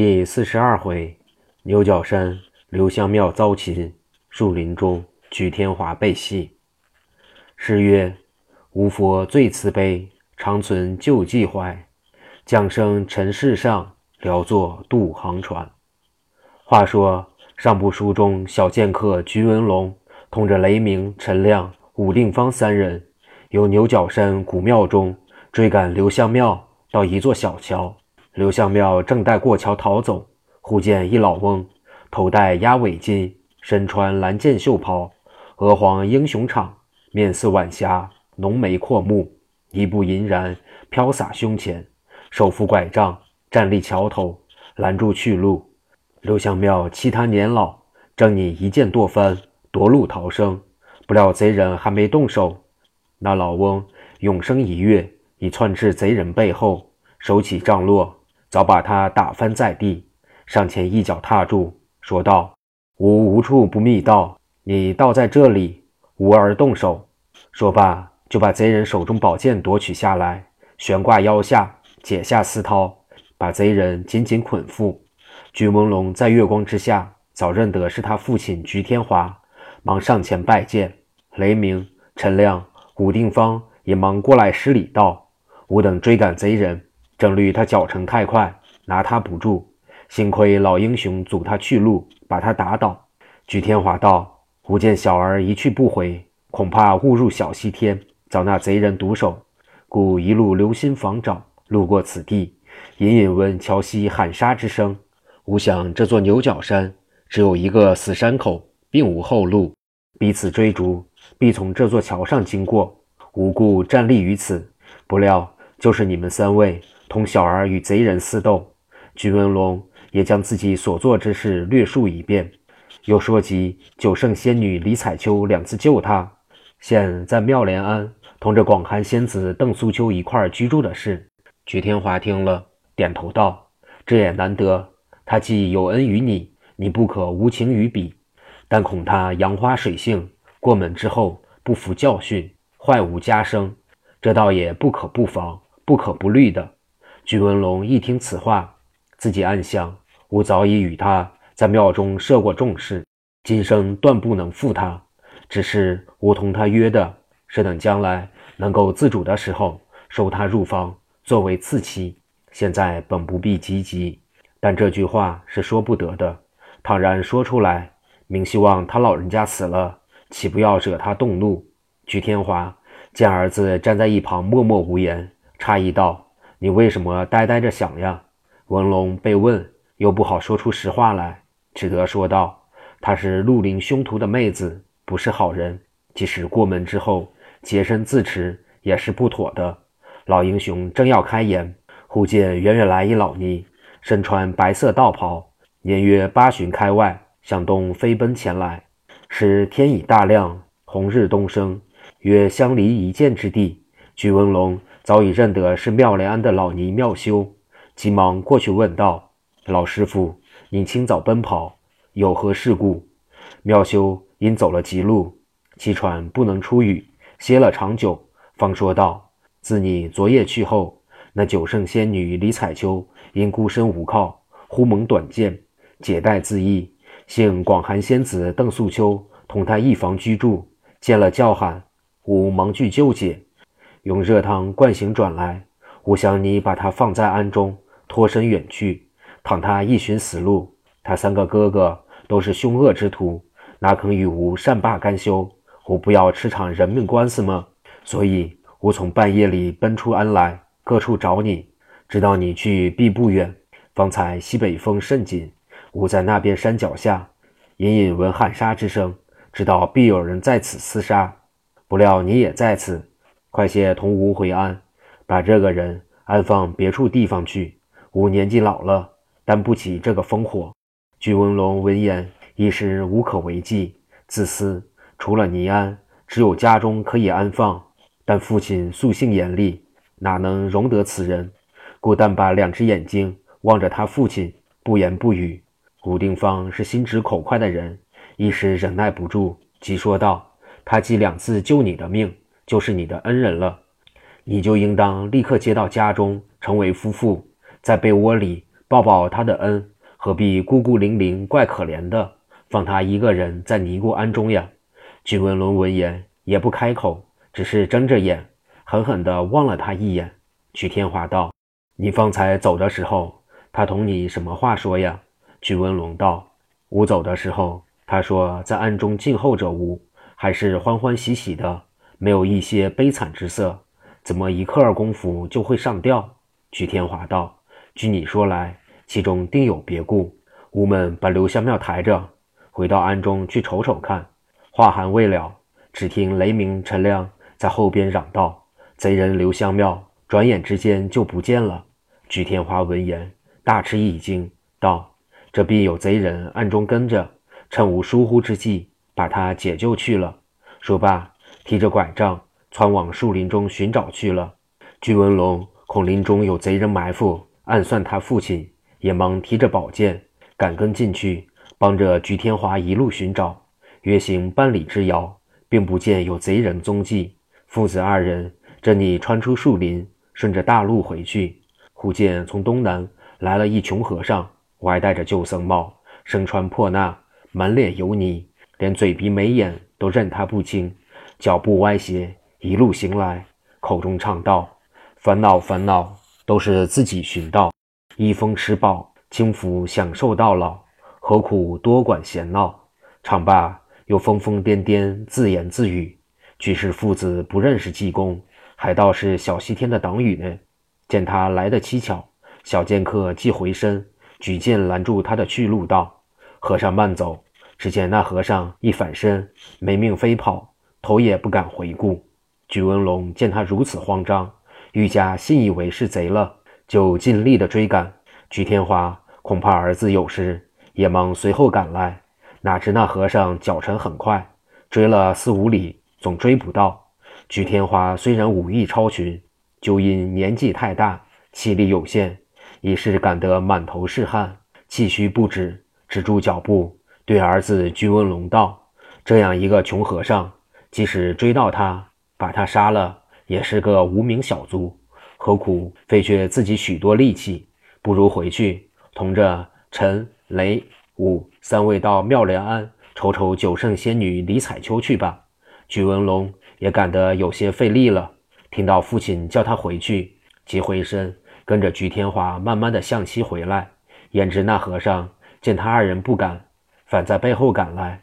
第四十二回，牛角山刘香庙遭擒，树林中举天华被戏。诗曰：“吾佛最慈悲，长存旧迹怀。降生尘世上，聊作渡航船。”话说上部书中小剑客菊文龙，同着雷鸣、陈亮、武定方三人，由牛角山古庙中追赶刘香庙到一座小桥。刘相庙正待过桥逃走，忽见一老翁，头戴鸭尾巾，身穿蓝箭袖袍，鹅黄英雄氅，面似晚霞，浓眉阔目，一步银然飘洒胸前，手扶拐杖，站立桥头，拦住去路。刘相庙欺他年老，正拟一剑剁翻，夺路逃生，不料贼人还没动手，那老翁永生一跃，已窜至贼人背后，手起杖落。早把他打翻在地，上前一脚踏住，说道：“吾无处不密道，你倒在这里，吾儿动手。”说罢，就把贼人手中宝剑夺取下来，悬挂腰下，解下丝绦，把贼人紧紧捆缚。菊朦胧在月光之下，早认得是他父亲菊天华，忙上前拜见。雷鸣、陈亮、武定方也忙过来施礼道：“吾等追赶贼人。”正虑他脚程太快，拿他不住，幸亏老英雄阻他去路，把他打倒。据天华道：“吾见小儿一去不回，恐怕误入小西天，遭那贼人毒手，故一路留心防找。路过此地，隐隐闻桥西喊杀之声。吾想这座牛角山只有一个死山口，并无后路，彼此追逐，必从这座桥上经过。吾故站立于此，不料就是你们三位。”同小儿与贼人私斗，菊文龙也将自己所做之事略述一遍，又说及九圣仙女李彩秋两次救他，现在妙莲庵同着广寒仙子邓素秋一块居住的事。菊天华听了，点头道：“这也难得，他既有恩于你，你不可无情于彼。但恐他杨花水性，过门之后不服教训，坏吾家声，这倒也不可不防，不可不虑的。”菊文龙一听此话，自己暗想：吾早已与他在庙中设过重誓，今生断不能负他。只是吾同他约的是，等将来能够自主的时候，收他入房作为次妻。现在本不必急急，但这句话是说不得的。倘然说出来，明希望他老人家死了，岂不要惹他动怒？菊天华见儿子站在一旁默默无言，诧异道。你为什么呆呆着想呀？文龙被问，又不好说出实话来，只得说道：“她是绿林凶徒的妹子，不是好人。即使过门之后洁身自持，也是不妥的。”老英雄正要开言，忽见远远来一老尼，身穿白色道袍，年约八旬开外，向东飞奔前来。时天已大亮，红日东升，约相离一箭之地。据文龙。早已认得是妙莲庵的老尼妙修，急忙过去问道：“老师傅，您清早奔跑，有何事故？”妙修因走了急路，气喘不能出语，歇了长久，方说道：“自你昨夜去后，那九圣仙女李彩秋因孤身无靠，忽蒙短见，解带自缢。幸广寒仙子邓素秋同她一房居住，见了叫喊，吾忙去救解。”用热汤灌醒转来，吾想你把他放在庵中，脱身远去。倘他一寻死路，他三个哥哥都是凶恶之徒，哪肯与吾善罢甘休？吾不要吃场人命官司吗？所以，吾从半夜里奔出庵来，各处找你，直到你去必不远。方才西北风甚紧，吾在那边山脚下，隐隐闻喊杀之声，知道必有人在此厮杀。不料你也在此。快些同吾回安，把这个人安放别处地方去。吾年纪老了，担不起这个烽火。巨文龙闻言，一时无可为继，自私。除了尼安，只有家中可以安放。但父亲素性严厉，哪能容得此人？故但把两只眼睛望着他父亲，不言不语。武定方是心直口快的人，一时忍耐不住，急说道：“他既两次救你的命。”就是你的恩人了，你就应当立刻接到家中，成为夫妇，在被窝里抱抱他的恩，何必孤孤零零，怪可怜的，放他一个人在尼姑庵中呀？君文龙闻言也不开口，只是睁着眼，狠狠地望了他一眼。曲天华道：“你方才走的时候，他同你什么话说呀？”君文龙道：“吾走的时候，他说在暗中静候着吾，还是欢欢喜喜的，没有一些悲惨之色。怎么一刻儿功夫就会上吊？”曲天华道：“据你说来，其中定有别故。吾们把刘香庙抬着，回到庵中去瞅瞅看。”话还未了，只听雷鸣陈亮在后边嚷道：“贼人刘香庙，转眼之间就不见了。”菊天华闻言大吃一惊，道：“这必有贼人暗中跟着，趁吾疏忽之际，把他解救去了。”说罢，提着拐杖窜往树林中寻找去了。居文龙恐林中有贼人埋伏，暗算他父亲，也忙提着宝剑赶跟进去，帮着菊天华一路寻找。约行半里之遥，并不见有贼人踪迹。父子二人正拟穿出树林，顺着大路回去，忽见从东南来了一穷和尚，歪戴着旧僧帽，身穿破衲，满脸油泥，连嘴鼻眉眼都认他不清，脚步歪斜，一路行来，口中唱道：“烦恼烦恼，都是自己寻到；一风吃饱，轻福享受到老，何苦多管闲闹？”唱罢。又疯疯癫癫，自言自语。居士父子不认识济公，还道是小西天的党羽呢。见他来得蹊跷，小剑客即回身举剑拦住他的去路，道：“和尚慢走。”只见那和尚一反身，没命飞跑，头也不敢回顾。鞠文龙见他如此慌张，愈加信以为是贼了，就尽力的追赶。鞠天华恐怕儿子有失，也忙随后赶来。哪知那和尚脚程很快，追了四五里，总追不到。鞠天华虽然武艺超群，就因年纪太大，气力有限，已是赶得满头是汗，气虚不止，止住脚步，对儿子鞠文龙道：“这样一个穷和尚，即使追到他，把他杀了，也是个无名小卒，何苦费却自己许多力气？不如回去，同着陈雷。”武三位到妙莲庵瞅瞅九圣仙女李彩秋去吧。菊文龙也赶得有些费力了，听到父亲叫他回去，即回身跟着菊天华慢慢的向西回来。焉知那和尚见他二人不赶，反在背后赶来。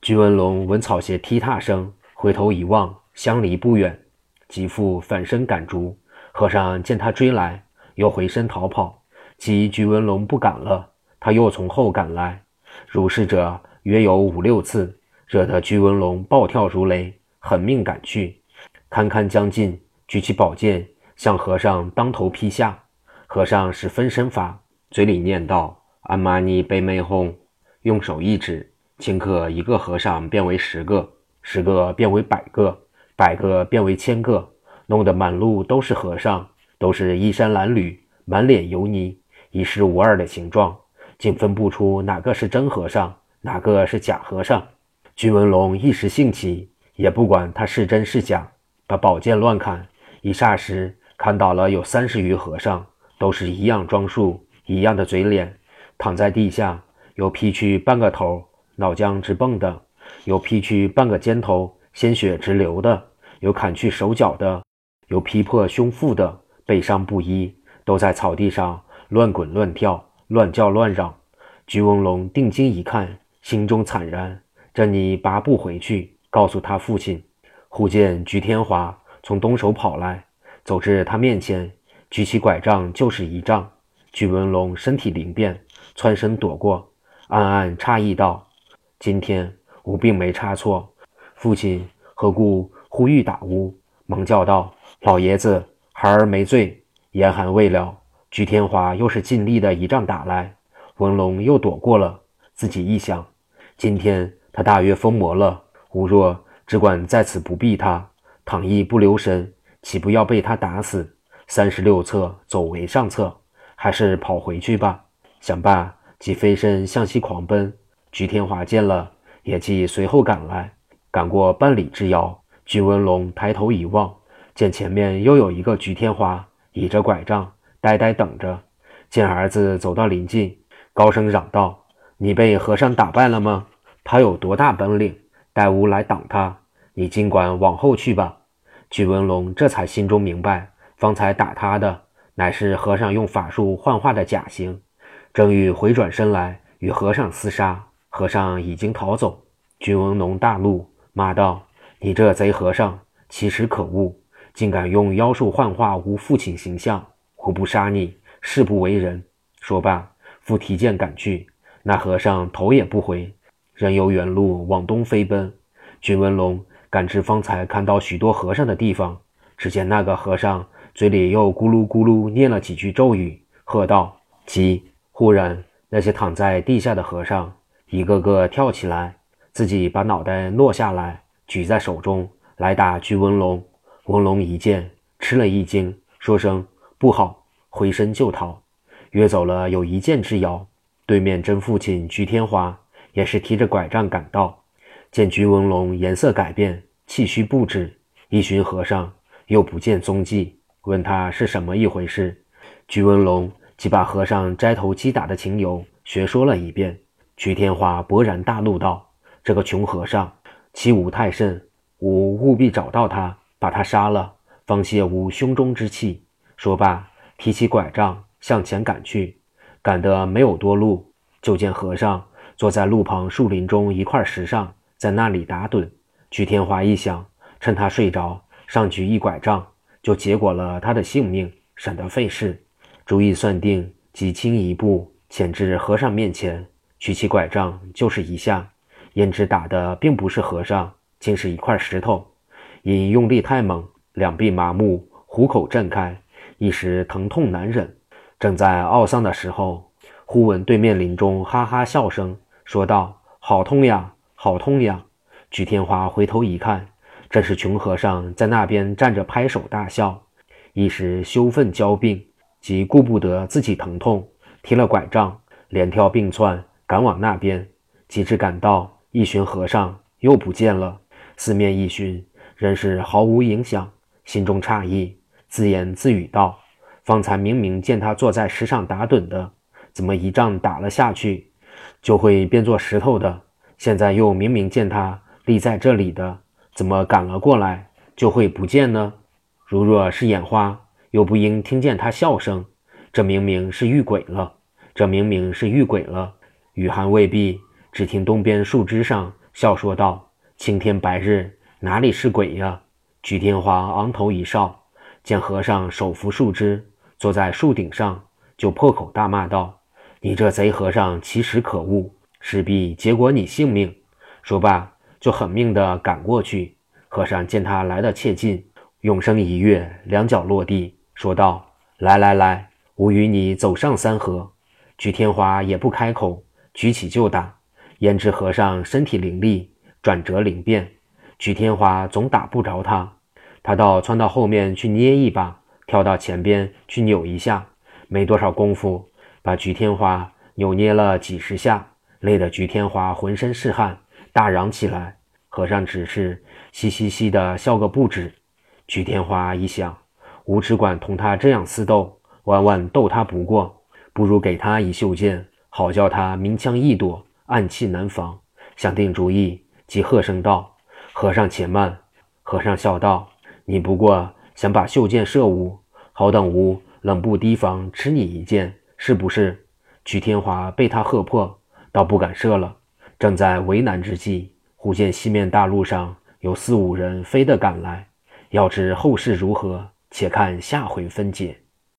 菊文龙闻草鞋踢踏声，回头一望，相离不远，即复反身赶逐。和尚见他追来，又回身逃跑，即菊文龙不敢了。他又从后赶来，如是者约有五六次，惹得居文龙暴跳如雷，狠命赶去。堪堪将近，举起宝剑向和尚当头劈下。和尚使分身法，嘴里念道：“阿玛尼贝美哄。”用手一指，顷刻一个和尚变为十个，十个变为百个，百个变为千个，弄得满路都是和尚，都是衣衫褴褛，满脸油泥，一视无二的形状。竟分不出哪个是真和尚，哪个是假和尚。居文龙一时兴起，也不管他是真是假，把宝剑乱砍。一霎时，砍倒了有三十余和尚，都是一样装束，一样的嘴脸，躺在地下，有劈去半个头，脑浆直蹦的；有劈去半个肩头，鲜血直流的；有砍去手脚的；有劈破胸腹的，背伤不一，都在草地上乱滚乱跳。乱叫乱嚷，菊文龙定睛一看，心中惨然，正你拔步回去，告诉他父亲。忽见菊天华从东首跑来，走至他面前，举起拐杖就是一杖。菊文龙身体灵便，窜身躲过，暗暗诧异道：“今天吾并没差错，父亲何故呼吁打吾？”忙叫道：“老爷子，孩儿没罪。”言寒未了。菊天华又是尽力的一仗打来，文龙又躲过了。自己一想，今天他大约疯魔了。吾若只管在此不避他，倘一不留神，岂不要被他打死？三十六策，走为上策，还是跑回去吧。想罢，即飞身向西狂奔。菊天华见了，也即随后赶来。赶过半里之遥，菊文龙抬头一望，见前面又有一个菊天花倚着拐杖。呆呆等着，见儿子走到临近，高声嚷道：“你被和尚打败了吗？他有多大本领？待吾来挡他。你尽管往后去吧。”巨文龙这才心中明白，方才打他的乃是和尚用法术幻化的假形，正欲回转身来与和尚厮杀，和尚已经逃走。君文龙大怒，骂道：“你这贼和尚，其实可恶！竟敢用妖术幻化吾父亲形象，我不杀你！”誓不为人。说罢，复提剑赶去。那和尚头也不回，仍由原路往东飞奔。君文龙赶至方才看到许多和尚的地方，只见那个和尚嘴里又咕噜咕噜念了几句咒语，喝道：“急！”忽然，那些躺在地下的和尚一个个跳起来，自己把脑袋落下来，举在手中来打居文龙。文龙一见，吃了一惊，说声不好。回身就逃，约走了有一箭之遥。对面真父亲菊天华也是提着拐杖赶到，见菊文龙颜色改变，气虚不止，一寻和尚又不见踪迹，问他是什么一回事。菊文龙即把和尚摘头击打的情由学说了一遍。菊天华勃然大怒道：“这个穷和尚欺吾太甚，吾务必找到他，把他杀了，方泄吾胸中之气。”说罢。提起拐杖向前赶去，赶得没有多路，就见和尚坐在路旁树林中一块石上，在那里打盹。曲天华一想，趁他睡着，上去一拐杖，就结果了他的性命，省得费事。主意算定，几轻一步潜至和尚面前，举起拐杖就是一下，焉知打的并不是和尚，竟是一块石头。因用力太猛，两臂麻木，虎口震开。一时疼痛难忍，正在懊丧的时候，忽闻对面林中哈哈笑声，说道：“好痛呀，好痛呀！”举天华回头一看，正是穷和尚在那边站着拍手大笑。一时羞愤交并，即顾不得自己疼痛，提了拐杖，连跳并窜赶往那边。及至赶到，一寻和尚又不见了，四面一寻，仍是毫无影响，心中诧异。自言自语道：“方才明明见他坐在石上打盹的，怎么一仗打了下去，就会变作石头的？现在又明明见他立在这里的，怎么赶了过来就会不见呢？如若是眼花，又不应听见他笑声，这明明是遇鬼了。这明明是遇鬼了。”雨寒未毕，只听东边树枝上笑说道：“青天白日，哪里是鬼呀？”菊天华昂头一笑。见和尚手扶树枝，坐在树顶上，就破口大骂道：“你这贼和尚，奇实可恶，势必结果你性命！”说罢，就狠命地赶过去。和尚见他来得切近，永生一跃，两脚落地，说道：“来来来，吾与你走上三合。”菊天华也不开口，举起就打。焉知和尚身体灵力，转折灵变，菊天华总打不着他。他倒窜到后面去捏一把，跳到前边去扭一下，没多少功夫，把菊天花扭捏了几十下，累得菊天花浑身是汗，大嚷起来。和尚只是嘻嘻嘻的笑个不止。菊天花一想，吾只管同他这样厮斗，万万斗他不过，不如给他一袖剑，好叫他明枪易躲，暗器难防。想定主意，即喝声道：“和尚且慢。”和尚笑道。你不过想把袖箭射吾，好等吾冷不提防吃你一箭，是不是？曲天华被他喝破，倒不敢射了。正在为难之际，忽见西面大路上有四五人飞的赶来。要知后事如何，且看下回分解。